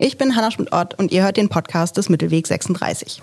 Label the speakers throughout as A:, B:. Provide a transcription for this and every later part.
A: Ich bin Hanna Schmidt-Ott und ihr hört den Podcast des Mittelweg 36.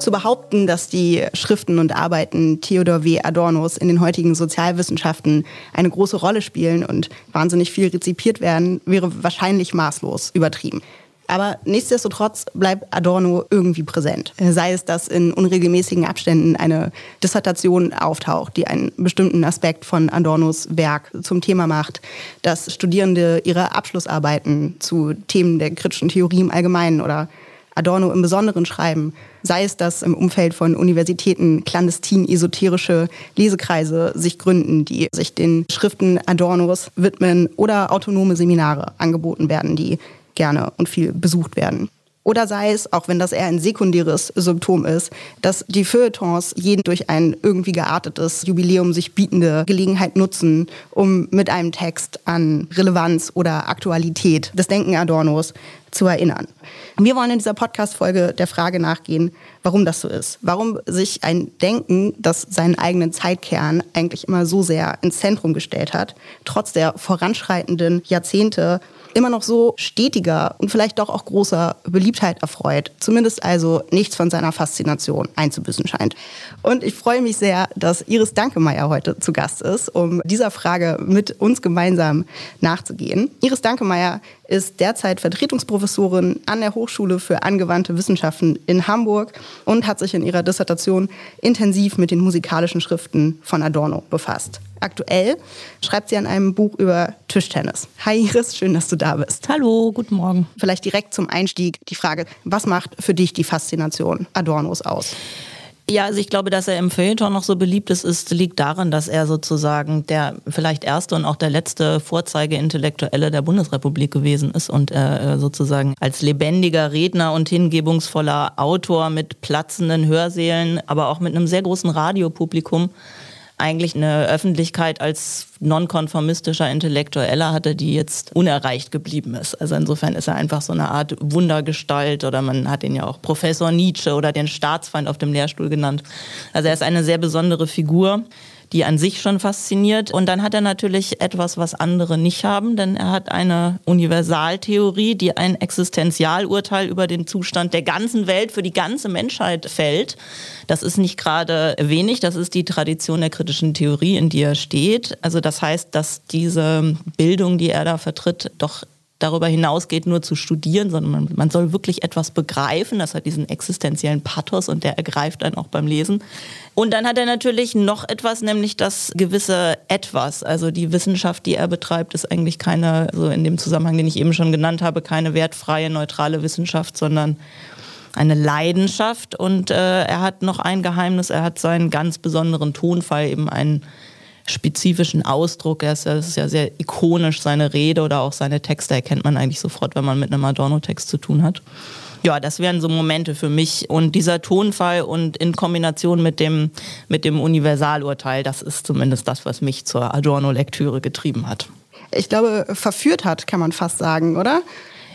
A: Zu behaupten, dass die Schriften und Arbeiten Theodor W. Adornos in den heutigen Sozialwissenschaften eine große Rolle spielen und wahnsinnig viel rezipiert werden, wäre wahrscheinlich maßlos übertrieben. Aber nichtsdestotrotz bleibt Adorno irgendwie präsent. Sei es, dass in unregelmäßigen Abständen eine Dissertation auftaucht, die einen bestimmten Aspekt von Adornos Werk zum Thema macht, dass Studierende ihre Abschlussarbeiten zu Themen der kritischen Theorie im Allgemeinen oder Adorno im Besonderen schreiben, sei es, dass im Umfeld von Universitäten clandestin esoterische Lesekreise sich gründen, die sich den Schriften Adornos widmen oder autonome Seminare angeboten werden, die gerne und viel besucht werden. Oder sei es, auch wenn das eher ein sekundäres Symptom ist, dass die Feuilletons jeden durch ein irgendwie geartetes Jubiläum sich bietende Gelegenheit nutzen, um mit einem Text an Relevanz oder Aktualität des Denken Adornos zu erinnern. Wir wollen in dieser Podcast-Folge der Frage nachgehen, warum das so ist. Warum sich ein Denken, das seinen eigenen Zeitkern eigentlich immer so sehr ins Zentrum gestellt hat, trotz der voranschreitenden Jahrzehnte immer noch so stetiger und vielleicht doch auch großer Beliebtheit erfreut. Zumindest also nichts von seiner Faszination einzubüßen scheint. Und ich freue mich sehr, dass Iris Dankemeyer heute zu Gast ist, um dieser Frage mit uns gemeinsam nachzugehen. Iris Dankemeyer ist derzeit Vertretungsprofessorin an der Hochschule für angewandte Wissenschaften in Hamburg und hat sich in ihrer Dissertation intensiv mit den musikalischen Schriften von Adorno befasst. Aktuell schreibt sie an einem Buch über Tischtennis. Hi Iris, schön, dass du da bist.
B: Hallo, guten Morgen.
A: Vielleicht direkt zum Einstieg die Frage, was macht für dich die Faszination Adornos aus?
B: Ja, also ich glaube, dass er im Feuilleton noch so beliebt ist, ist, liegt daran, dass er sozusagen der vielleicht erste und auch der letzte Vorzeige-Intellektuelle der Bundesrepublik gewesen ist und äh, sozusagen als lebendiger Redner und hingebungsvoller Autor mit platzenden Hörsälen, aber auch mit einem sehr großen Radiopublikum eigentlich eine Öffentlichkeit als nonkonformistischer Intellektueller hatte, die jetzt unerreicht geblieben ist. Also insofern ist er einfach so eine Art Wundergestalt oder man hat ihn ja auch Professor Nietzsche oder den Staatsfeind auf dem Lehrstuhl genannt. Also er ist eine sehr besondere Figur die an sich schon fasziniert. Und dann hat er natürlich etwas, was andere nicht haben, denn er hat eine Universaltheorie, die ein Existenzialurteil über den Zustand der ganzen Welt für die ganze Menschheit fällt. Das ist nicht gerade wenig, das ist die Tradition der kritischen Theorie, in die er steht. Also das heißt, dass diese Bildung, die er da vertritt, doch darüber hinausgeht, nur zu studieren, sondern man, man, soll wirklich etwas begreifen. Das hat diesen existenziellen Pathos und der ergreift einen auch beim Lesen. Und dann hat er natürlich noch etwas, nämlich das gewisse Etwas. Also die Wissenschaft, die er betreibt, ist eigentlich keine, so in dem Zusammenhang, den ich eben schon genannt habe, keine wertfreie, neutrale Wissenschaft, sondern eine Leidenschaft. Und äh, er hat noch ein Geheimnis, er hat seinen ganz besonderen Tonfall, eben einen spezifischen Ausdruck. Er ist, das ist ja sehr ikonisch, seine Rede oder auch seine Texte erkennt man eigentlich sofort, wenn man mit einem Adorno-Text zu tun hat. Ja, das wären so Momente für mich. Und dieser Tonfall und in Kombination mit dem, mit dem Universalurteil, das ist zumindest das, was mich zur Adorno-Lektüre getrieben hat.
A: Ich glaube, verführt hat, kann man fast sagen, oder?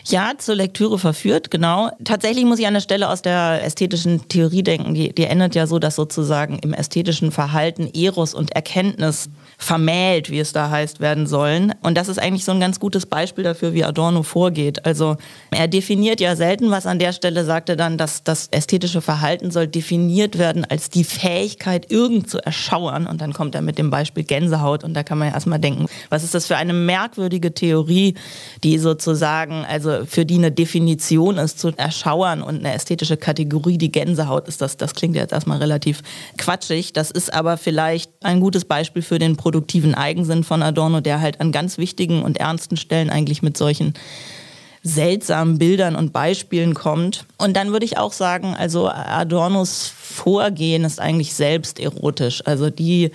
B: Ja, zur Lektüre verführt, genau. Tatsächlich muss ich an der Stelle aus der ästhetischen Theorie denken. Die, die endet ja so, dass sozusagen im ästhetischen Verhalten Eros und Erkenntnis vermählt, wie es da heißt, werden sollen. Und das ist eigentlich so ein ganz gutes Beispiel dafür, wie Adorno vorgeht. Also er definiert ja selten was an der Stelle, sagt er dann, dass das ästhetische Verhalten soll definiert werden als die Fähigkeit, irgend zu erschauern. Und dann kommt er mit dem Beispiel Gänsehaut und da kann man ja erstmal denken, was ist das für eine merkwürdige Theorie, die sozusagen, also für die eine Definition ist zu erschauern und eine ästhetische Kategorie, die Gänsehaut ist, das, das klingt jetzt erstmal relativ quatschig. Das ist aber vielleicht ein gutes Beispiel für den produktiven Eigensinn von Adorno, der halt an ganz wichtigen und ernsten Stellen eigentlich mit solchen seltsamen Bildern und Beispielen kommt. Und dann würde ich auch sagen, also Adornos Vorgehen ist eigentlich selbst erotisch. Also die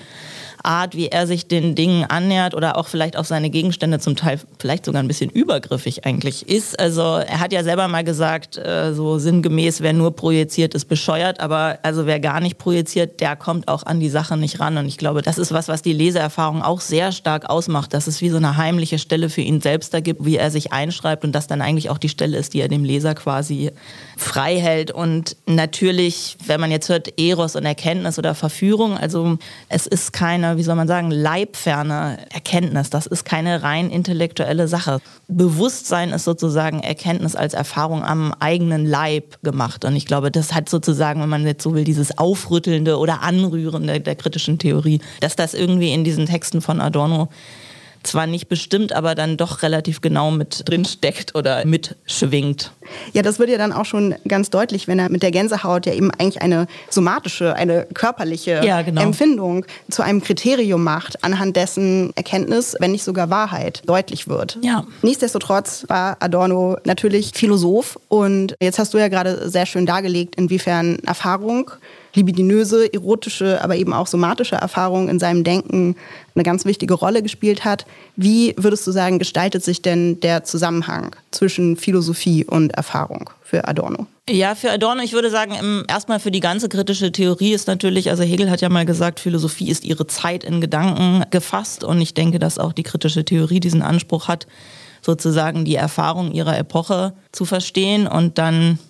B: Art, wie er sich den Dingen annähert oder auch vielleicht auf seine Gegenstände zum Teil vielleicht sogar ein bisschen übergriffig eigentlich ist. Also er hat ja selber mal gesagt, äh, so sinngemäß, wer nur projiziert, ist bescheuert, aber also wer gar nicht projiziert, der kommt auch an die Sache nicht ran. Und ich glaube, das ist was, was die Leseerfahrung auch sehr stark ausmacht, dass es wie so eine heimliche Stelle für ihn selbst da gibt, wie er sich einschreibt und das dann eigentlich auch die Stelle ist, die er dem Leser quasi frei hält. Und natürlich, wenn man jetzt hört Eros und Erkenntnis oder Verführung, also es ist keine wie soll man sagen, leibferne Erkenntnis. Das ist keine rein intellektuelle Sache. Bewusstsein ist sozusagen Erkenntnis als Erfahrung am eigenen Leib gemacht. Und ich glaube, das hat sozusagen, wenn man jetzt so will, dieses Aufrüttelnde oder Anrührende der kritischen Theorie, dass das irgendwie in diesen Texten von Adorno zwar nicht bestimmt, aber dann doch relativ genau mit drin steckt oder mitschwingt.
A: Ja, das wird ja dann auch schon ganz deutlich, wenn er mit der Gänsehaut ja eben eigentlich eine somatische, eine körperliche ja, genau. Empfindung zu einem Kriterium macht, anhand dessen Erkenntnis, wenn nicht sogar Wahrheit, deutlich wird. Ja. Nichtsdestotrotz war Adorno natürlich Philosoph und jetzt hast du ja gerade sehr schön dargelegt, inwiefern Erfahrung libidinöse, erotische, aber eben auch somatische Erfahrung in seinem Denken eine ganz wichtige Rolle gespielt hat. Wie würdest du sagen, gestaltet sich denn der Zusammenhang zwischen Philosophie und Erfahrung für Adorno?
B: Ja, für Adorno, ich würde sagen, erstmal für die ganze kritische Theorie ist natürlich, also Hegel hat ja mal gesagt, Philosophie ist ihre Zeit in Gedanken gefasst und ich denke, dass auch die kritische Theorie diesen Anspruch hat, sozusagen die Erfahrung ihrer Epoche zu verstehen und dann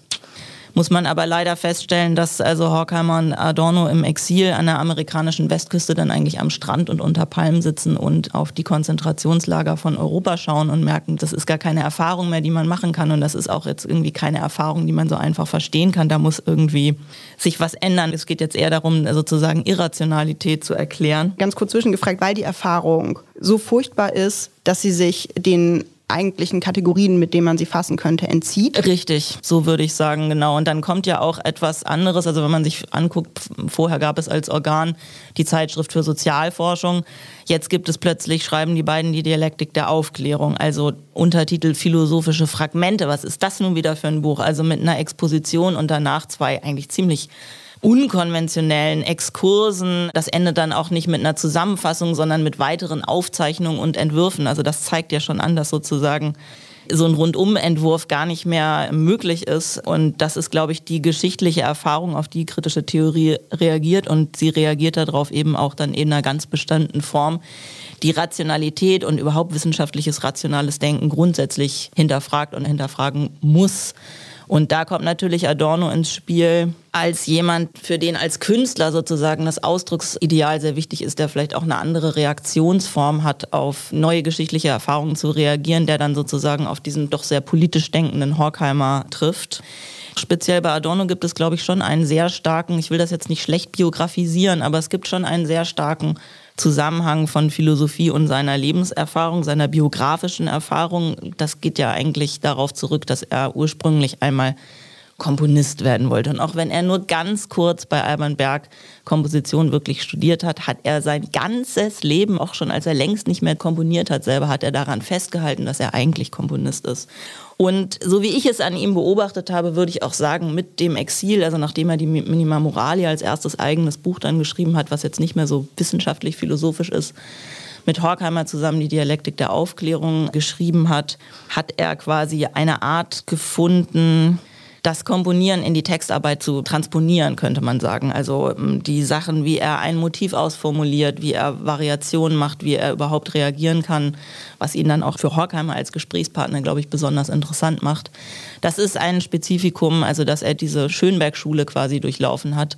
B: muss man aber leider feststellen, dass also Horkheimer und Adorno im Exil an der amerikanischen Westküste dann eigentlich am Strand und unter Palmen sitzen und auf die Konzentrationslager von Europa schauen und merken, das ist gar keine Erfahrung mehr, die man machen kann und das ist auch jetzt irgendwie keine Erfahrung, die man so einfach verstehen kann. Da muss irgendwie sich was ändern. Es geht jetzt eher darum, sozusagen Irrationalität zu erklären.
A: Ganz kurz zwischengefragt, weil die Erfahrung so furchtbar ist, dass sie sich den eigentlichen Kategorien, mit denen man sie fassen könnte, entzieht.
B: Richtig, so würde ich sagen, genau. Und dann kommt ja auch etwas anderes. Also wenn man sich anguckt, vorher gab es als Organ die Zeitschrift für Sozialforschung. Jetzt gibt es plötzlich, schreiben die beiden die Dialektik der Aufklärung, also Untertitel philosophische Fragmente. Was ist das nun wieder für ein Buch? Also mit einer Exposition und danach zwei eigentlich ziemlich unkonventionellen Exkursen. Das endet dann auch nicht mit einer Zusammenfassung, sondern mit weiteren Aufzeichnungen und Entwürfen. Also das zeigt ja schon an, dass sozusagen so ein Rundumentwurf gar nicht mehr möglich ist. Und das ist, glaube ich, die geschichtliche Erfahrung, auf die kritische Theorie reagiert. Und sie reagiert darauf eben auch dann in einer ganz bestimmten Form, die Rationalität und überhaupt wissenschaftliches rationales Denken grundsätzlich hinterfragt und hinterfragen muss. Und da kommt natürlich Adorno ins Spiel als jemand, für den als Künstler sozusagen das Ausdrucksideal sehr wichtig ist, der vielleicht auch eine andere Reaktionsform hat, auf neue geschichtliche Erfahrungen zu reagieren, der dann sozusagen auf diesen doch sehr politisch denkenden Horkheimer trifft. Speziell bei Adorno gibt es, glaube ich, schon einen sehr starken, ich will das jetzt nicht schlecht biografisieren, aber es gibt schon einen sehr starken Zusammenhang von Philosophie und seiner Lebenserfahrung, seiner biografischen Erfahrung. Das geht ja eigentlich darauf zurück, dass er ursprünglich einmal Komponist werden wollte. Und auch wenn er nur ganz kurz bei Alban Berg Komposition wirklich studiert hat, hat er sein ganzes Leben, auch schon als er längst nicht mehr komponiert hat, selber hat er daran festgehalten, dass er eigentlich Komponist ist. Und so wie ich es an ihm beobachtet habe, würde ich auch sagen, mit dem Exil, also nachdem er die Minima Moralia als erstes eigenes Buch dann geschrieben hat, was jetzt nicht mehr so wissenschaftlich philosophisch ist, mit Horkheimer zusammen die Dialektik der Aufklärung geschrieben hat, hat er quasi eine Art gefunden, das Komponieren in die Textarbeit zu transponieren, könnte man sagen. Also ähm, die Sachen, wie er ein Motiv ausformuliert, wie er Variationen macht, wie er überhaupt reagieren kann, was ihn dann auch für Horkheimer als Gesprächspartner, glaube ich, besonders interessant macht. Das ist ein Spezifikum, also dass er diese Schönberg-Schule quasi durchlaufen hat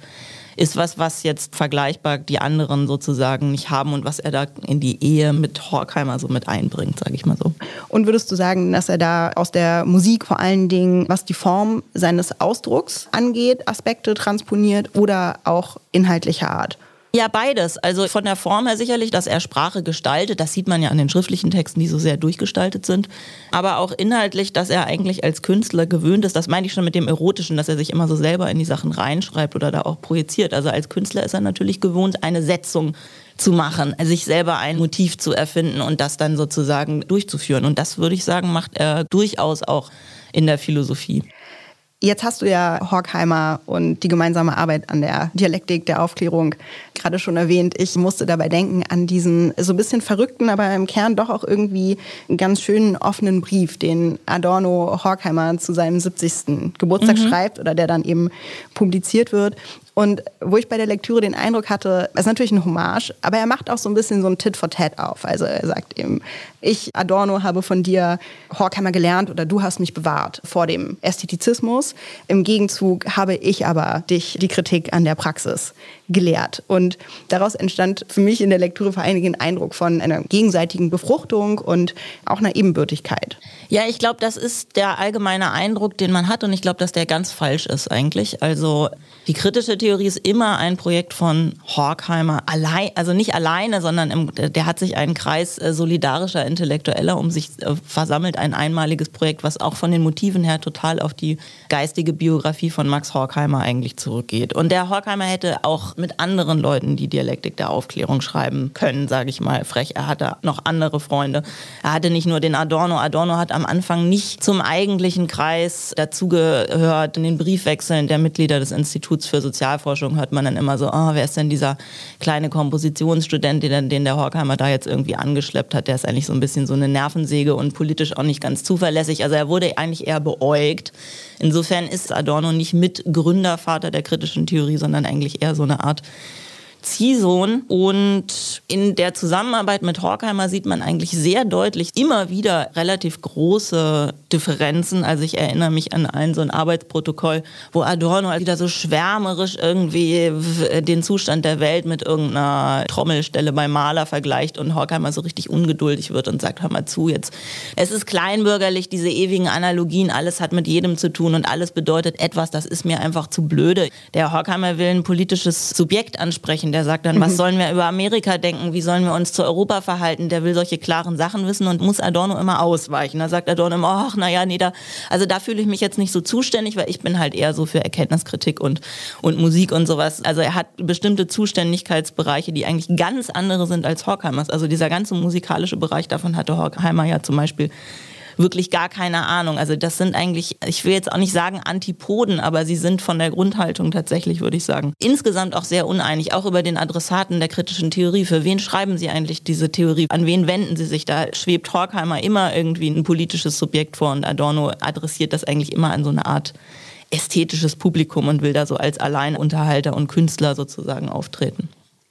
B: ist was, was jetzt vergleichbar die anderen sozusagen nicht haben und was er da in die Ehe mit Horkheimer so mit einbringt, sage ich mal so.
A: Und würdest du sagen, dass er da aus der Musik vor allen Dingen, was die Form seines Ausdrucks angeht, Aspekte transponiert oder auch inhaltlicher Art?
B: Ja, beides. Also von der Form her sicherlich, dass er Sprache gestaltet. Das sieht man ja an den schriftlichen Texten, die so sehr durchgestaltet sind. Aber auch inhaltlich, dass er eigentlich als Künstler gewöhnt ist. Das meine ich schon mit dem Erotischen, dass er sich immer so selber in die Sachen reinschreibt oder da auch projiziert. Also als Künstler ist er natürlich gewohnt, eine Setzung zu machen, sich selber ein Motiv zu erfinden und das dann sozusagen durchzuführen. Und das würde ich sagen, macht er durchaus auch in der Philosophie.
A: Jetzt hast du ja Horkheimer und die gemeinsame Arbeit an der Dialektik der Aufklärung gerade schon erwähnt. Ich musste dabei denken an diesen so ein bisschen verrückten, aber im Kern doch auch irgendwie ganz schönen offenen Brief, den Adorno Horkheimer zu seinem 70. Geburtstag mhm. schreibt oder der dann eben publiziert wird. Und wo ich bei der Lektüre den Eindruck hatte, es ist natürlich ein Hommage, aber er macht auch so ein bisschen so ein Tit for Tat auf. Also er sagt eben, ich, Adorno, habe von dir Horkheimer gelernt oder du hast mich bewahrt vor dem Ästhetizismus. Im Gegenzug habe ich aber dich die Kritik an der Praxis gelehrt. Und daraus entstand für mich in der Lektüre vor allen Dingen ein Eindruck von einer gegenseitigen Befruchtung und auch einer Ebenbürtigkeit.
B: Ja, ich glaube, das ist der allgemeine Eindruck, den man hat und ich glaube, dass der ganz falsch ist eigentlich. Also die kritische Theorie ist immer ein Projekt von Horkheimer allein, also nicht alleine, sondern im, der hat sich einen Kreis äh, solidarischer Intellektueller um sich äh, versammelt, ein einmaliges Projekt, was auch von den Motiven her total auf die geistige Biografie von Max Horkheimer eigentlich zurückgeht. Und der Horkheimer hätte auch mit anderen Leuten die Dialektik der Aufklärung schreiben können, sage ich mal frech. Er hatte noch andere Freunde. Er hatte nicht nur den Adorno. Adorno hat am Anfang nicht zum eigentlichen Kreis dazugehört. In den Briefwechseln der Mitglieder des Instituts für Sozialforschung hört man dann immer so, oh, wer ist denn dieser kleine Kompositionsstudent, den, den der Horkheimer da jetzt irgendwie angeschleppt hat? Der ist eigentlich so ein bisschen so eine Nervensäge und politisch auch nicht ganz zuverlässig. Also er wurde eigentlich eher beäugt. Insofern ist Adorno nicht Mitgründervater der kritischen Theorie, sondern eigentlich eher so eine Art Ziehsohn. Und in der Zusammenarbeit mit Horkheimer sieht man eigentlich sehr deutlich immer wieder relativ große Differenzen. Also ich erinnere mich an ein so ein Arbeitsprotokoll, wo Adorno wieder so schwärmerisch irgendwie den Zustand der Welt mit irgendeiner Trommelstelle beim Maler vergleicht und Horkheimer so richtig ungeduldig wird und sagt, hör mal zu, jetzt, es ist kleinbürgerlich, diese ewigen Analogien, alles hat mit jedem zu tun und alles bedeutet etwas, das ist mir einfach zu blöde. Der Horkheimer will ein politisches Subjekt ansprechen, der sagt dann, was mhm. sollen wir über Amerika denken, wie sollen wir uns zu Europa verhalten, der will solche klaren Sachen wissen und muss Adorno immer ausweichen. Da sagt Adorno immer, ach naja, nee, da, also da fühle ich mich jetzt nicht so zuständig, weil ich bin halt eher so für Erkenntniskritik und, und Musik und sowas. Also er hat bestimmte Zuständigkeitsbereiche, die eigentlich ganz andere sind als Horkheimers. Also dieser ganze musikalische Bereich, davon hatte Horkheimer ja zum Beispiel wirklich gar keine Ahnung. Also das sind eigentlich, ich will jetzt auch nicht sagen Antipoden, aber sie sind von der Grundhaltung tatsächlich, würde ich sagen, insgesamt auch sehr uneinig, auch über den Adressaten der kritischen Theorie. Für wen schreiben sie eigentlich diese Theorie? An wen wenden sie sich? Da schwebt Horkheimer immer irgendwie ein politisches Subjekt vor und Adorno adressiert das eigentlich immer an so eine Art ästhetisches Publikum und will da so als Alleinunterhalter und Künstler sozusagen auftreten.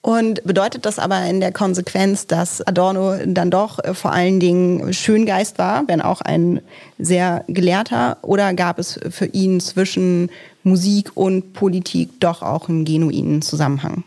A: Und bedeutet das aber in der Konsequenz, dass Adorno dann doch äh, vor allen Dingen Schöngeist war, wenn auch ein sehr gelehrter? Oder gab es für ihn zwischen Musik und Politik doch auch einen genuinen Zusammenhang?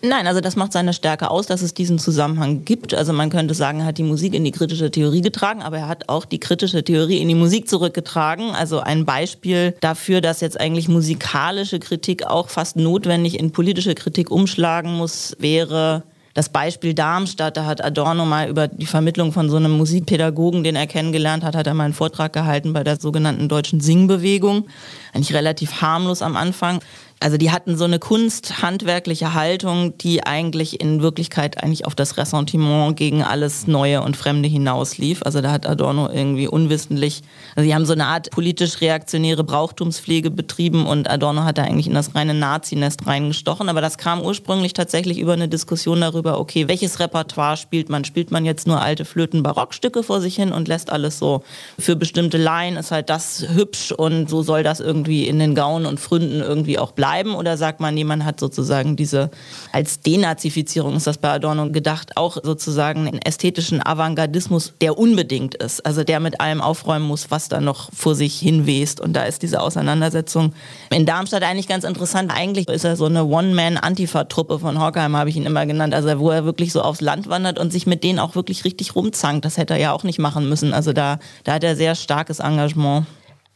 B: Nein, also das macht seine Stärke aus, dass es diesen Zusammenhang gibt. Also man könnte sagen, er hat die Musik in die kritische Theorie getragen, aber er hat auch die kritische Theorie in die Musik zurückgetragen. Also ein Beispiel dafür, dass jetzt eigentlich musikalische Kritik auch fast notwendig in politische Kritik umschlagen muss, wäre das Beispiel Darmstadt, da hat Adorno mal über die Vermittlung von so einem Musikpädagogen, den er kennengelernt hat, hat er mal einen Vortrag gehalten bei der sogenannten deutschen Singbewegung. Eigentlich relativ harmlos am Anfang. Also die hatten so eine kunsthandwerkliche Haltung, die eigentlich in Wirklichkeit eigentlich auf das Ressentiment gegen alles Neue und Fremde hinauslief. Also da hat Adorno irgendwie unwissentlich, also die haben so eine Art politisch reaktionäre Brauchtumspflege betrieben und Adorno hat da eigentlich in das reine Nazinest reingestochen. Aber das kam ursprünglich tatsächlich über eine Diskussion darüber, okay, welches Repertoire spielt man? Spielt man jetzt nur alte Flöten-Barockstücke vor sich hin und lässt alles so für bestimmte Laien ist halt das hübsch und so soll das irgendwie in den Gaunen und Fründen irgendwie auch bleiben bleiben oder sagt man, nee, man hat sozusagen diese, als Denazifizierung ist das bei Adorno gedacht, auch sozusagen einen ästhetischen Avantgardismus, der unbedingt ist, also der mit allem aufräumen muss, was da noch vor sich hinwest. Und da ist diese Auseinandersetzung in Darmstadt eigentlich ganz interessant. Eigentlich ist er so eine One-Man-Antifa-Truppe von Horkheim, habe ich ihn immer genannt, also wo er wirklich so aufs Land wandert und sich mit denen auch wirklich richtig rumzankt. Das hätte er ja auch nicht machen müssen. Also da, da hat er sehr starkes Engagement.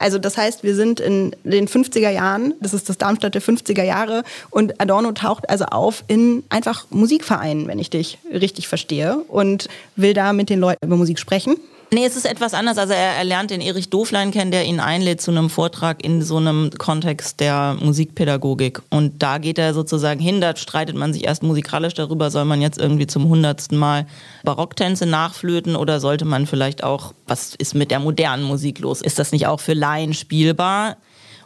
A: Also das heißt, wir sind in den 50er Jahren, das ist das Darmstadt der 50er Jahre und Adorno taucht also auf in einfach Musikvereinen, wenn ich dich richtig verstehe und will da mit den Leuten über Musik sprechen.
B: Nee, es ist etwas anders. Also er, er lernt den Erich Doflein kennen, der ihn einlädt zu einem Vortrag in so einem Kontext der Musikpädagogik. Und da geht er sozusagen hin, da streitet man sich erst musikalisch darüber, soll man jetzt irgendwie zum hundertsten Mal Barocktänze nachflöten oder sollte man vielleicht auch, was ist mit der modernen Musik los? Ist das nicht auch für Laien spielbar?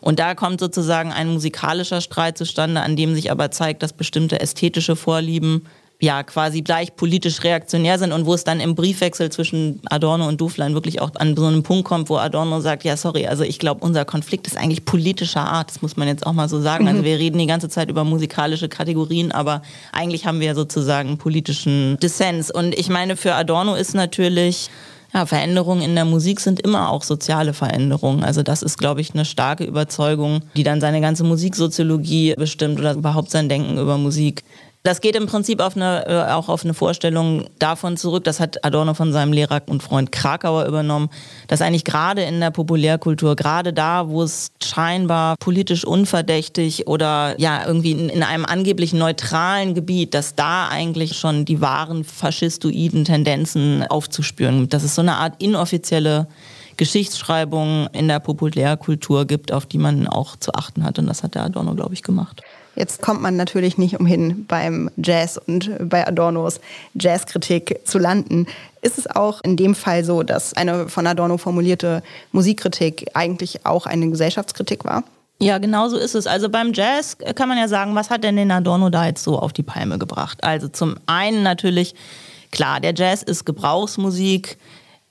B: Und da kommt sozusagen ein musikalischer Streit zustande, an dem sich aber zeigt, dass bestimmte ästhetische Vorlieben ja quasi gleich politisch reaktionär sind und wo es dann im Briefwechsel zwischen Adorno und Duflein wirklich auch an so einen Punkt kommt, wo Adorno sagt, ja sorry, also ich glaube, unser Konflikt ist eigentlich politischer Art, das muss man jetzt auch mal so sagen. Also mhm. wir reden die ganze Zeit über musikalische Kategorien, aber eigentlich haben wir sozusagen politischen Dissens. Und ich meine, für Adorno ist natürlich ja, Veränderungen in der Musik sind immer auch soziale Veränderungen. Also das ist, glaube ich, eine starke Überzeugung, die dann seine ganze Musiksoziologie bestimmt oder überhaupt sein Denken über Musik. Das geht im Prinzip auf eine, äh, auch auf eine Vorstellung davon zurück, das hat Adorno von seinem Lehrer und Freund Krakauer übernommen, dass eigentlich gerade in der Populärkultur, gerade da, wo es scheinbar politisch unverdächtig oder ja irgendwie in, in einem angeblich neutralen Gebiet, dass da eigentlich schon die wahren faschistoiden Tendenzen aufzuspüren. Dass es so eine Art inoffizielle Geschichtsschreibung in der Populärkultur gibt, auf die man auch zu achten hat. Und das hat der Adorno, glaube ich, gemacht.
A: Jetzt kommt man natürlich nicht umhin, beim Jazz und bei Adornos Jazzkritik zu landen. Ist es auch in dem Fall so, dass eine von Adorno formulierte Musikkritik eigentlich auch eine Gesellschaftskritik war?
B: Ja, genau so ist es. Also beim Jazz kann man ja sagen, was hat denn den Adorno da jetzt so auf die Palme gebracht? Also zum einen natürlich, klar, der Jazz ist Gebrauchsmusik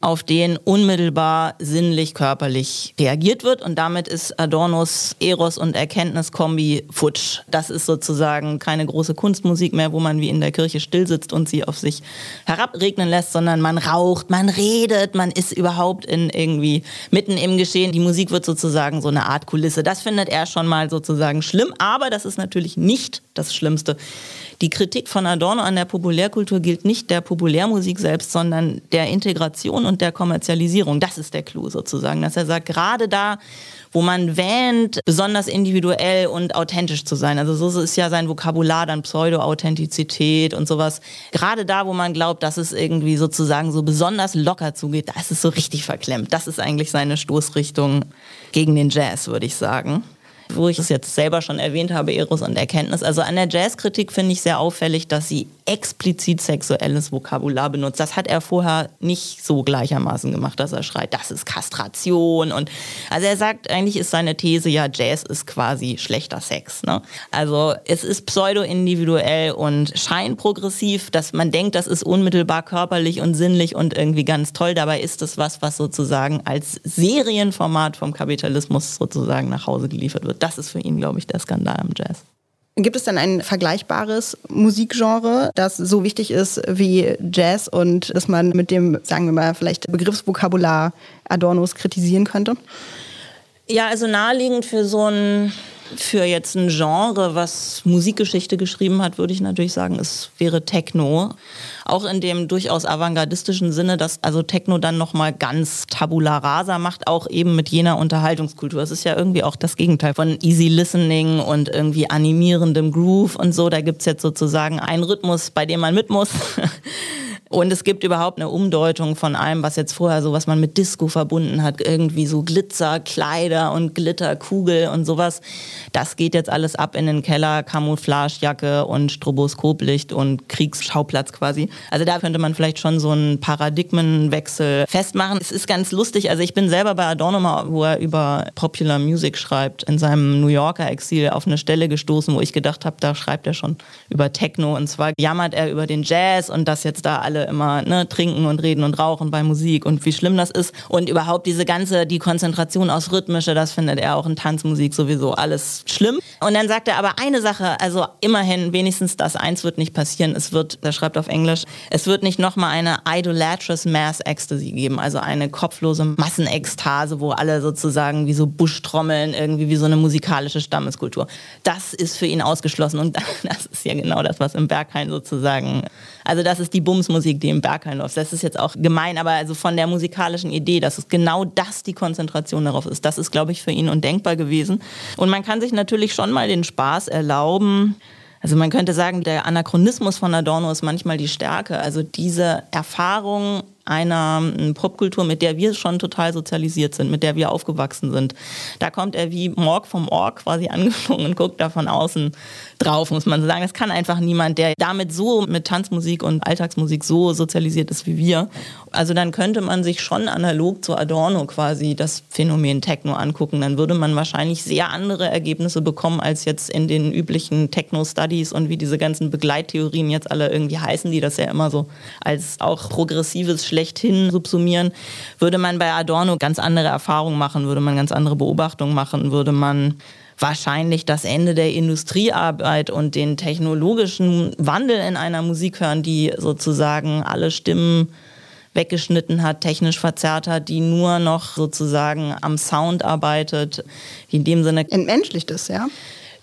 B: auf den unmittelbar sinnlich körperlich reagiert wird und damit ist Adornos Eros und Erkenntniskombi futsch. Das ist sozusagen keine große Kunstmusik mehr, wo man wie in der Kirche still sitzt und sie auf sich herabregnen lässt, sondern man raucht, man redet, man ist überhaupt in irgendwie mitten im Geschehen. Die Musik wird sozusagen so eine Art Kulisse. Das findet er schon mal sozusagen schlimm, aber das ist natürlich nicht das Schlimmste. Die Kritik von Adorno an der Populärkultur gilt nicht der Populärmusik selbst, sondern der Integration und der Kommerzialisierung. Das ist der Clou sozusagen, dass er sagt, gerade da, wo man wähnt, besonders individuell und authentisch zu sein. Also so ist ja sein Vokabular dann Pseudo-Authentizität und sowas. Gerade da, wo man glaubt, dass es irgendwie sozusagen so besonders locker zugeht, da ist es so richtig verklemmt. Das ist eigentlich seine Stoßrichtung gegen den Jazz, würde ich sagen wo ich es jetzt selber schon erwähnt habe, Eros und Erkenntnis. Also an der Jazzkritik finde ich sehr auffällig, dass sie explizit sexuelles Vokabular benutzt. Das hat er vorher nicht so gleichermaßen gemacht, dass er schreit, das ist Kastration und also er sagt, eigentlich ist seine These ja, Jazz ist quasi schlechter Sex. Ne? Also es ist pseudo-individuell und scheinprogressiv, dass man denkt, das ist unmittelbar körperlich und sinnlich und irgendwie ganz toll. Dabei ist es was, was sozusagen als Serienformat vom Kapitalismus sozusagen nach Hause geliefert wird. Das ist für ihn, glaube ich, der Skandal am Jazz.
A: Gibt es denn ein vergleichbares Musikgenre, das so wichtig ist wie Jazz und dass man mit dem, sagen wir mal, vielleicht Begriffsvokabular Adornos kritisieren könnte?
B: Ja, also naheliegend für so ein für jetzt ein Genre, was Musikgeschichte geschrieben hat, würde ich natürlich sagen, es wäre Techno. Auch in dem durchaus avantgardistischen Sinne, dass also Techno dann nochmal ganz tabula rasa macht, auch eben mit jener Unterhaltungskultur. Es ist ja irgendwie auch das Gegenteil von easy listening und irgendwie animierendem Groove und so. Da gibt es jetzt sozusagen einen Rhythmus, bei dem man mit muss. Und es gibt überhaupt eine Umdeutung von allem, was jetzt vorher so, was man mit Disco verbunden hat, irgendwie so Glitzer, Kleider und Glitterkugel und sowas. Das geht jetzt alles ab in den Keller, Camouflagejacke und Stroboskoplicht und Kriegsschauplatz quasi. Also da könnte man vielleicht schon so einen Paradigmenwechsel festmachen. Es ist ganz lustig, also ich bin selber bei Adorno mal, wo er über Popular Music schreibt, in seinem New Yorker Exil auf eine Stelle gestoßen, wo ich gedacht habe, da schreibt er schon über Techno und zwar jammert er über den Jazz und dass jetzt da alle immer ne, trinken und reden und rauchen bei Musik und wie schlimm das ist. Und überhaupt diese ganze, die Konzentration aus Rhythmische, das findet er auch in Tanzmusik sowieso alles schlimm. Und dann sagt er aber eine Sache, also immerhin wenigstens das eins wird nicht passieren. Es wird, er schreibt auf Englisch, es wird nicht nochmal eine idolatrous mass ecstasy geben, also eine kopflose Massenekstase, wo alle sozusagen wie so Buschtrommeln, irgendwie wie so eine musikalische Stammeskultur. Das ist für ihn ausgeschlossen und das ist ja genau das, was im Berghain sozusagen, also das ist die Bumsmusik Musik, die im Berghain läuft. Das ist jetzt auch gemein, aber also von der musikalischen Idee, dass es genau das die Konzentration darauf ist, das ist, glaube ich, für ihn undenkbar gewesen. Und man kann sich natürlich schon mal den Spaß erlauben, also man könnte sagen, der Anachronismus von Adorno ist manchmal die Stärke. Also diese Erfahrung einer ähm, Popkultur, mit der wir schon total sozialisiert sind, mit der wir aufgewachsen sind. Da kommt er wie Morg vom Org quasi angeflogen und guckt da von außen drauf, muss man sagen. Das kann einfach niemand, der damit so mit Tanzmusik und Alltagsmusik so sozialisiert ist wie wir. Also dann könnte man sich schon analog zu Adorno quasi das Phänomen Techno angucken. Dann würde man wahrscheinlich sehr andere Ergebnisse bekommen als jetzt in den üblichen Techno-Studies und wie diese ganzen Begleittheorien jetzt alle irgendwie heißen, die das ja immer so als auch progressives schlechthin subsumieren. Würde man bei Adorno ganz andere Erfahrungen machen, würde man ganz andere Beobachtungen machen, würde man wahrscheinlich das Ende der Industriearbeit und den technologischen Wandel in einer Musik hören, die sozusagen alle Stimmen weggeschnitten hat, technisch verzerrt hat, die nur noch sozusagen am Sound arbeitet, die in dem Sinne
A: entmenschlicht ist, ja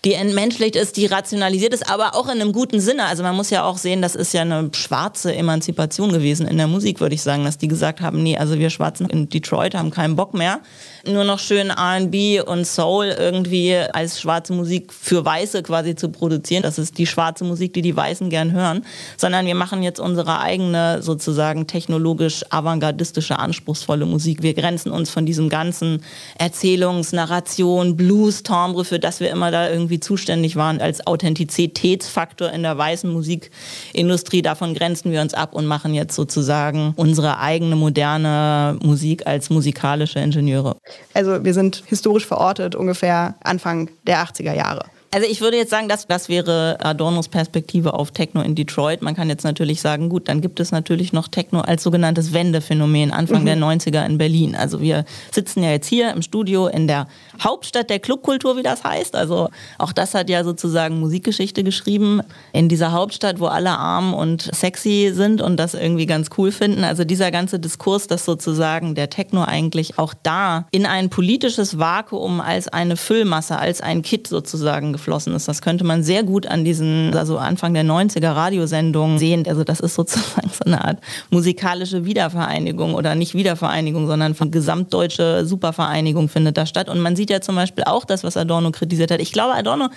B: die entmenschlicht ist, die rationalisiert ist, aber auch in einem guten Sinne. Also man muss ja auch sehen, das ist ja eine schwarze Emanzipation gewesen in der Musik, würde ich sagen, dass die gesagt haben, nee, also wir Schwarzen in Detroit haben keinen Bock mehr nur noch schön RB und Soul irgendwie als schwarze Musik für Weiße quasi zu produzieren. Das ist die schwarze Musik, die die Weißen gern hören, sondern wir machen jetzt unsere eigene sozusagen technologisch avantgardistische, anspruchsvolle Musik. Wir grenzen uns von diesem ganzen Erzählungs-, Narration, Blues, Timbre, für das wir immer da irgendwie zuständig waren als Authentizitätsfaktor in der weißen Musikindustrie. Davon grenzen wir uns ab und machen jetzt sozusagen unsere eigene moderne Musik als musikalische Ingenieure.
A: Also wir sind historisch verortet ungefähr Anfang der 80er Jahre.
B: Also ich würde jetzt sagen, das, das wäre Adornos Perspektive auf Techno in Detroit. Man kann jetzt natürlich sagen, gut, dann gibt es natürlich noch Techno als sogenanntes Wendephänomen Anfang mhm. der 90er in Berlin. Also wir sitzen ja jetzt hier im Studio in der Hauptstadt der Clubkultur, wie das heißt. Also auch das hat ja sozusagen Musikgeschichte geschrieben. In dieser Hauptstadt, wo alle arm und sexy sind und das irgendwie ganz cool finden. Also dieser ganze Diskurs, dass sozusagen der Techno eigentlich auch da in ein politisches Vakuum als eine Füllmasse, als ein Kit sozusagen geflossen ist. Das könnte man sehr gut an diesen, also Anfang der 90er Radiosendungen sehen. Also das ist sozusagen so eine Art musikalische Wiedervereinigung oder nicht Wiedervereinigung, sondern von gesamtdeutsche Supervereinigung findet da statt. Und man sieht ja zum Beispiel auch das, was Adorno kritisiert hat. Ich glaube, Adorno,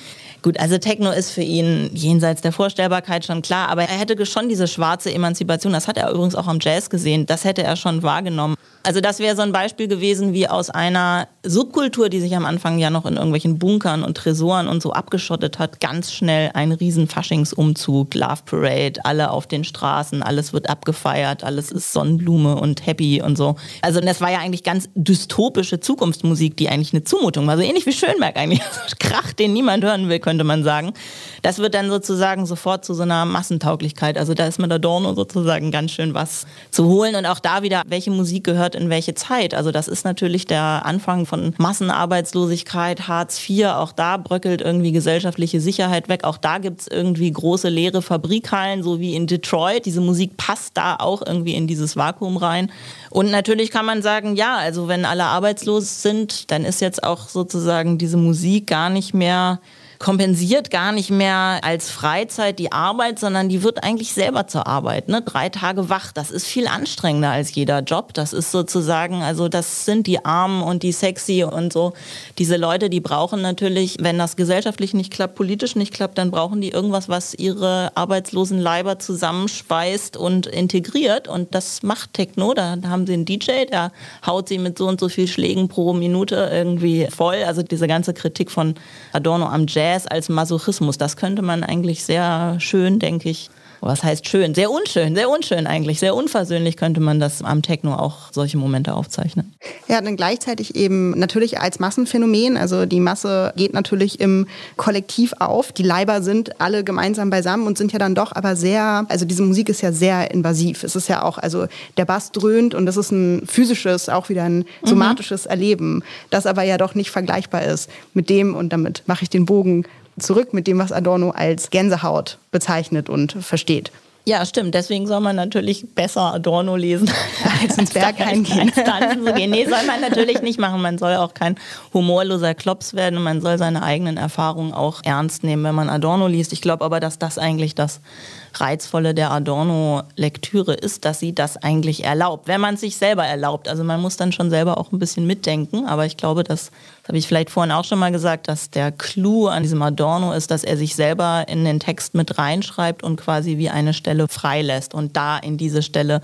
B: gut, also Techno ist für ihn jenseits der Vorstellbarkeit schon klar, aber er hätte schon diese schwarze Emanzipation, das hat er übrigens auch am Jazz gesehen, das hätte er schon wahrgenommen. Also das wäre so ein Beispiel gewesen, wie aus einer Subkultur, die sich am Anfang ja noch in irgendwelchen Bunkern und Tresoren und so abgeschottet hat, ganz schnell ein riesen Faschingsumzug, Love Parade, alle auf den Straßen, alles wird abgefeiert, alles ist Sonnenblume und happy und so. Also das war ja eigentlich ganz dystopische Zukunftsmusik, die eigentlich eine Zumutung war. So ähnlich wie Schönberg eigentlich. Krach, den niemand hören will, könnte man sagen. Das wird dann sozusagen sofort zu so einer Massentauglichkeit. Also da ist mit Adorno sozusagen ganz schön was zu holen. Und auch da wieder, welche Musik gehört in welche Zeit. Also das ist natürlich der Anfang von Massenarbeitslosigkeit, Hartz IV. Auch da bröckelt irgendwie gesellschaftliche Sicherheit weg. Auch da gibt es irgendwie große leere Fabrikhallen, so wie in Detroit. Diese Musik passt da auch irgendwie in dieses Vakuum rein. Und natürlich kann man sagen, ja, also wenn alle arbeitslos sind, dann ist jetzt auch sozusagen diese Musik gar nicht mehr kompensiert gar nicht mehr als Freizeit die Arbeit, sondern die wird eigentlich selber zur Arbeit. Ne? Drei Tage wach, das ist viel anstrengender als jeder Job. Das ist sozusagen, also das sind die Armen und die sexy und so. Diese Leute, die brauchen natürlich, wenn das gesellschaftlich nicht klappt, politisch nicht klappt, dann brauchen die irgendwas, was ihre arbeitslosen Leiber zusammenspeist und integriert. Und das macht Techno. Da haben sie einen DJ, der haut sie mit so und so viel Schlägen pro Minute irgendwie voll. Also diese ganze Kritik von Adorno am Jazz Jazz als Masochismus. Das könnte man eigentlich sehr schön, denke ich, was heißt schön? Sehr unschön, sehr unschön eigentlich. Sehr unversöhnlich könnte man das am Techno auch solche Momente aufzeichnen.
A: Ja, dann gleichzeitig eben natürlich als Massenphänomen. Also die Masse geht natürlich im Kollektiv auf. Die Leiber sind alle gemeinsam beisammen und sind ja dann doch aber sehr, also diese Musik ist ja sehr invasiv. Es ist ja auch, also der Bass dröhnt und das ist ein physisches, auch wieder ein mhm. somatisches mhm. Erleben, das aber ja doch nicht vergleichbar ist mit dem, und damit mache ich den Bogen zurück mit dem, was Adorno als Gänsehaut bezeichnet und versteht.
B: Ja, stimmt. Deswegen soll man natürlich besser Adorno lesen,
A: als ins Berg eingehen.
B: Als gehen. Nee, soll man natürlich nicht machen. Man soll auch kein humorloser Klops werden und man soll seine eigenen Erfahrungen auch ernst nehmen, wenn man Adorno liest. Ich glaube aber, dass das eigentlich das Reizvolle der Adorno-Lektüre ist, dass sie das eigentlich erlaubt, wenn man es sich selber erlaubt. Also man muss dann schon selber auch ein bisschen mitdenken, aber ich glaube, dass, das habe ich vielleicht vorhin auch schon mal gesagt, dass der Clou an diesem Adorno ist, dass er sich selber in den Text mit reinschreibt und quasi wie eine Stelle freilässt und da in diese Stelle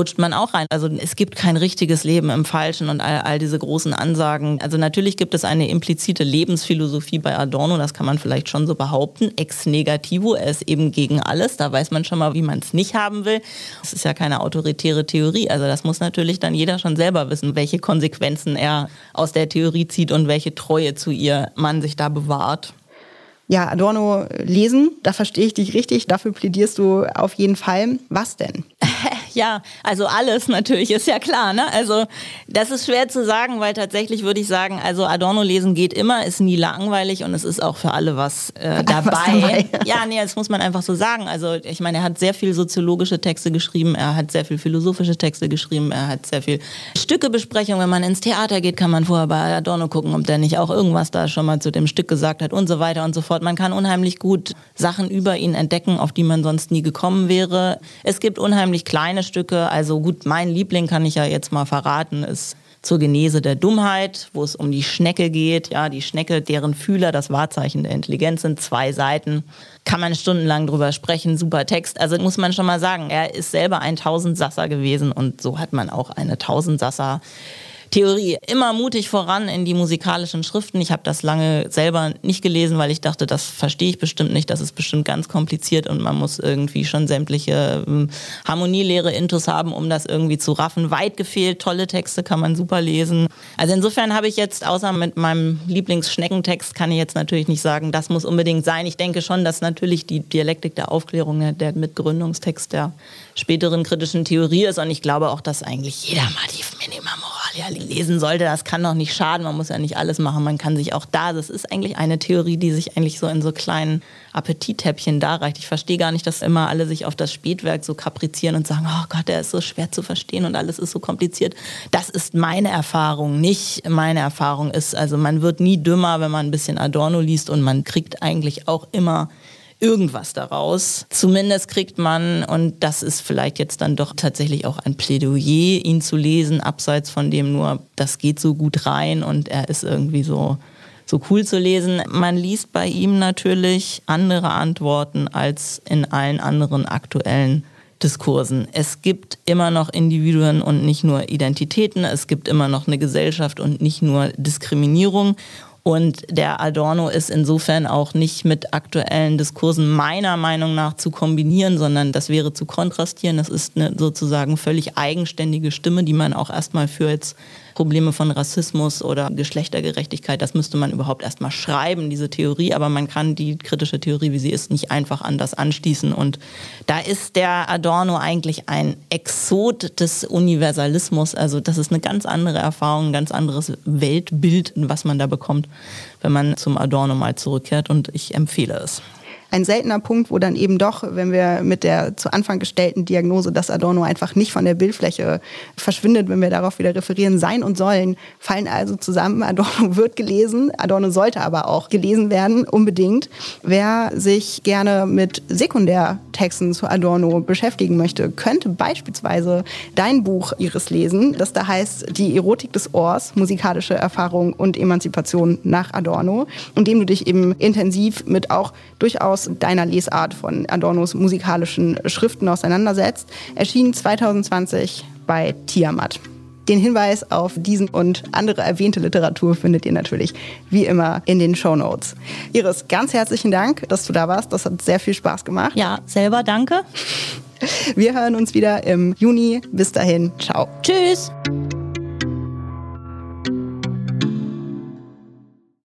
B: rutscht man auch rein. Also es gibt kein richtiges Leben im Falschen und all, all diese großen Ansagen. Also natürlich gibt es eine implizite Lebensphilosophie bei Adorno, das kann man vielleicht schon so behaupten. Ex negativo, er ist eben gegen alles. Da weiß man schon mal, wie man es nicht haben will. Das ist ja keine autoritäre Theorie. Also das muss natürlich dann jeder schon selber wissen, welche Konsequenzen er aus der Theorie zieht und welche Treue zu ihr man sich da bewahrt.
A: Ja, Adorno lesen, da verstehe ich dich richtig. Dafür plädierst du auf jeden Fall. Was denn?
B: ja, also alles natürlich, ist ja klar. Ne? Also das ist schwer zu sagen, weil tatsächlich würde ich sagen, also Adorno lesen geht immer, ist nie langweilig und es ist auch für alle was, äh, dabei. was dabei. Ja, nee, das muss man einfach so sagen. Also ich meine, er hat sehr viel soziologische Texte geschrieben, er hat sehr viel philosophische Texte geschrieben, er hat sehr viel Stückebesprechung. Wenn man ins Theater geht, kann man vorher bei Adorno gucken, ob der nicht auch irgendwas da schon mal zu dem Stück gesagt hat und so weiter und so fort. Man kann unheimlich gut Sachen über ihn entdecken, auf die man sonst nie gekommen wäre. Es gibt unheimlich kleine kleine Stücke. Also gut, mein Liebling kann ich ja jetzt mal verraten, ist zur Genese der Dummheit, wo es um die Schnecke geht. Ja, die Schnecke, deren Fühler das Wahrzeichen der Intelligenz sind, zwei Seiten. Kann man stundenlang drüber sprechen, super Text. Also muss man schon mal sagen, er ist selber ein Tausendsasser gewesen und so hat man auch eine Tausendsasser Theorie immer mutig voran in die musikalischen Schriften. Ich habe das lange selber nicht gelesen, weil ich dachte, das verstehe ich bestimmt nicht, das ist bestimmt ganz kompliziert und man muss irgendwie schon sämtliche ähm, Harmonielehre Intus haben, um das irgendwie zu raffen. Weit gefehlt, tolle Texte kann man super lesen. Also insofern habe ich jetzt, außer mit meinem Lieblingsschneckentext, kann ich jetzt natürlich nicht sagen, das muss unbedingt sein. Ich denke schon, dass natürlich die Dialektik der Aufklärung der Mitgründungstext der späteren kritischen Theorie ist und ich glaube auch, dass eigentlich jeder mal die Moralia lesen sollte, das kann doch nicht schaden. Man muss ja nicht alles machen. Man kann sich auch da, das ist eigentlich eine Theorie, die sich eigentlich so in so kleinen Appetittäppchen darreicht. Ich verstehe gar nicht, dass immer alle sich auf das Spätwerk so kaprizieren und sagen, oh Gott, der ist so schwer zu verstehen und alles ist so kompliziert. Das ist meine Erfahrung, nicht meine Erfahrung ist, also man wird nie dümmer, wenn man ein bisschen Adorno liest und man kriegt eigentlich auch immer irgendwas daraus. Zumindest kriegt man, und das ist vielleicht jetzt dann doch tatsächlich auch ein Plädoyer, ihn zu lesen, abseits von dem nur, das geht so gut rein und er ist irgendwie so so cool zu lesen. Man liest bei ihm natürlich andere Antworten als in allen anderen aktuellen Diskursen. Es gibt immer noch Individuen und nicht nur Identitäten. Es gibt immer noch eine Gesellschaft und nicht nur Diskriminierung. Und der Adorno ist insofern auch nicht mit aktuellen Diskursen meiner Meinung nach zu kombinieren, sondern das wäre zu kontrastieren. Das ist eine sozusagen völlig eigenständige Stimme, die man auch erstmal für jetzt Probleme von Rassismus oder Geschlechtergerechtigkeit, das müsste man überhaupt erstmal schreiben, diese Theorie, aber man kann die kritische Theorie, wie sie ist, nicht einfach an das anschließen. Und da ist der Adorno eigentlich ein Exot des Universalismus. Also das ist eine ganz andere Erfahrung, ein ganz anderes Weltbild, was man da bekommt, wenn man zum Adorno mal zurückkehrt. Und ich empfehle es
A: ein seltener Punkt, wo dann eben doch, wenn wir mit der zu Anfang gestellten Diagnose, dass Adorno einfach nicht von der Bildfläche verschwindet, wenn wir darauf wieder referieren, sein und sollen, fallen also zusammen. Adorno wird gelesen, Adorno sollte aber auch gelesen werden, unbedingt. Wer sich gerne mit Sekundärtexten zu Adorno beschäftigen möchte, könnte beispielsweise dein Buch Iris lesen, das da heißt Die Erotik des Ohrs, musikalische Erfahrung und Emanzipation nach Adorno, in dem du dich eben intensiv mit auch durchaus aus deiner Lesart von Adornos musikalischen Schriften auseinandersetzt, erschien 2020 bei Tiamat. Den Hinweis auf diesen und andere erwähnte Literatur findet ihr natürlich wie immer in den Show Notes. Iris, ganz herzlichen Dank, dass du da warst. Das hat sehr viel Spaß gemacht.
B: Ja, selber danke.
A: Wir hören uns wieder im Juni. Bis dahin, ciao.
B: Tschüss.